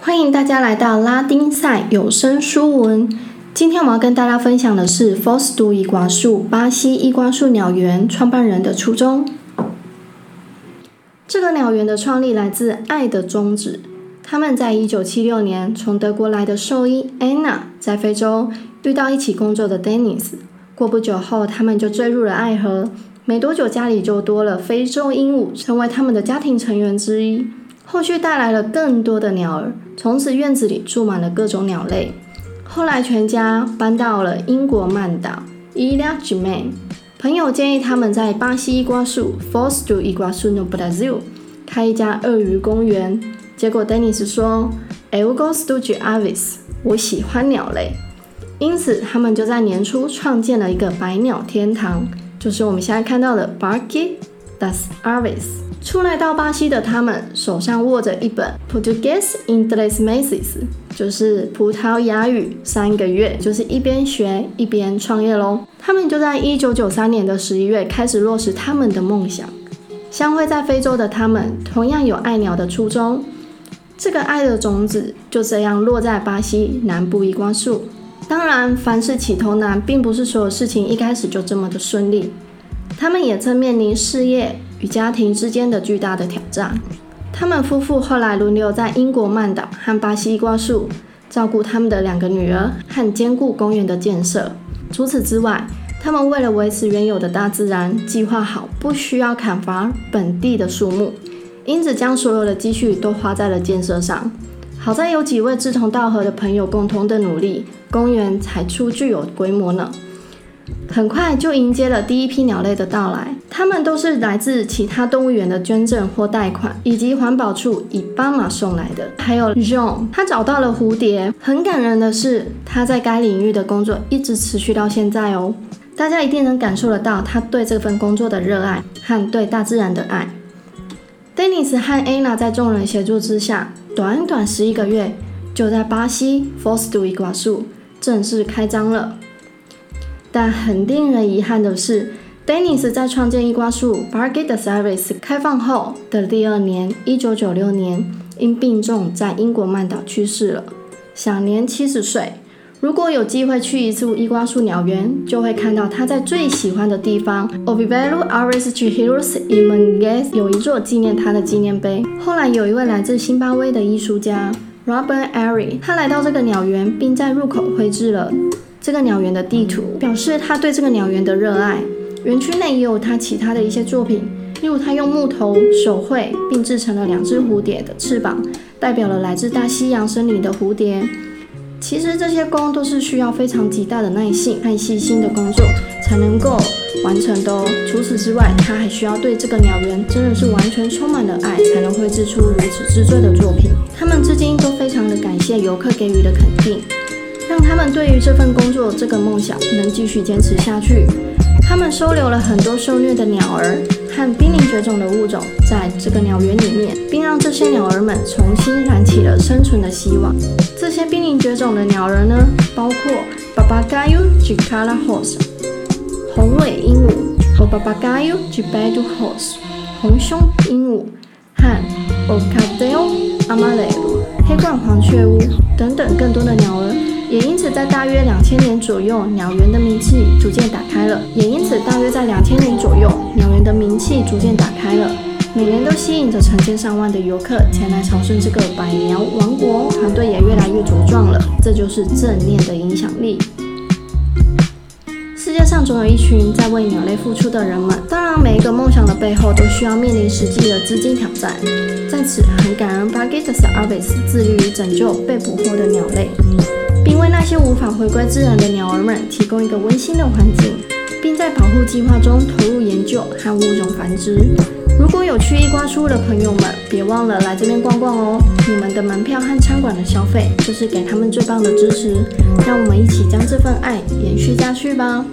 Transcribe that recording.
欢迎大家来到拉丁赛有声书文。今天我要跟大家分享的是 f o s t u 伊瓜树巴西伊瓜树鸟园创办人的初衷。这个鸟园的创立来自爱的宗旨。他们在一九七六年从德国来的兽医 Anna 在非洲遇到一起工作的 Dennis，过不久后他们就坠入了爱河。没多久家里就多了非洲鹦鹉，成为他们的家庭成员之一。后续带来了更多的鸟儿，从此院子里住满了各种鸟类。后来全家搬到了英国曼岛 i l a j i m a n 朋友建议他们在巴西伊瓜树 Foster Iguaçu no Brasil 开一家鳄鱼公园。结果 Dennis 说：“Eu gosto de aves，我喜欢鸟类。”因此他们就在年初创建了一个百鸟天堂。就是我们现在看到的 Barque das Aves。初来到巴西的他们手上握着一本 Portuguese in Três Meses，就是葡萄牙语三个月，就是一边学一边创业喽。他们就在一九九三年的十一月开始落实他们的梦想。相会在非洲的他们同样有爱鸟的初衷，这个爱的种子就这样落在巴西南部伊瓜树。当然，凡事起头难，并不是所有事情一开始就这么的顺利。他们也正面临事业与家庭之间的巨大的挑战。他们夫妇后来轮流在英国曼岛和巴西瓜树照顾他们的两个女儿和兼顾公园的建设。除此之外，他们为了维持原有的大自然，计划好不需要砍伐本地的树木，因此将所有的积蓄都花在了建设上。好在有几位志同道合的朋友共同的努力，公园才初具有规模呢。很快就迎接了第一批鸟类的到来，它们都是来自其他动物园的捐赠或贷款，以及环保处以斑马送来的。还有 John，他找到了蝴蝶。很感人的是，他在该领域的工作一直持续到现在哦。大家一定能感受得到他对这份工作的热爱和对大自然的爱。Dennis 和 Anna 在众人协助之下。短短十一个月，就在巴西 f o s t u 伊瓜树正式开张了。但很令人遗憾的是，Dennis 在创建伊瓜树 Parque de s e r v i c e 开放后的第二年，一九九六年，因病重在英国曼岛去世了，享年七十岁。如果有机会去一次伊瓜树鸟园，就会看到他在最喜欢的地方 o v i v e l o Ares de Heros i m a n g e s 有一座纪念他的纪念碑。后来有一位来自辛巴威的艺术家 Robert Airy，他来到这个鸟园，并在入口绘制了这个鸟园的地图，表示他对这个鸟园的热爱。园区内也有他其他的一些作品，例如他用木头手绘并制成了两只蝴蝶的翅膀，代表了来自大西洋森林的蝴蝶。其实这些工都是需要非常极大的耐性和细心的工作才能够完成的哦。除此之外，他还需要对这个鸟园真的是完全充满了爱，才能绘制出如此之最的作品。他们至今都非常的感谢游客给予的肯定，让他们对于这份工作、这个梦想能继续坚持下去。他们收留了很多受虐的鸟儿。和濒临绝种的物种在这个鸟园里面，并让这些鸟儿们重新燃起了生存的希望。这些濒临绝种的鸟儿呢，包括 Babagaio de Carajos 红尾鹦鹉和 Babagaio de Bedujos 红胸鹦鹉和 Ocadeo amarelo 黑冠黄雀乌等等更多的鸟儿。也因此，在大约两千年左右，鸟园的名气逐渐打开了。也因此，大约在两千年左右，鸟园的名气逐渐打开了，每年都吸引着成千上万的游客前来朝圣这个百鸟王国，团队也越来越茁壮了。这就是正面的影响力。世界上总有一群在为鸟类付出的人们。当然，每一个梦想的背后都需要面临实际的资金挑战。在此，很感恩 b a g e t s a r v i c e 致力于拯救被捕获的鸟类。并为那些无法回归自然的鸟儿们提供一个温馨的环境，并在保护计划中投入研究和物种繁殖。如果有去伊瓜苏的朋友们，别忘了来这边逛逛哦！你们的门票和餐馆的消费，就是给他们最棒的支持。让我们一起将这份爱延续下去吧！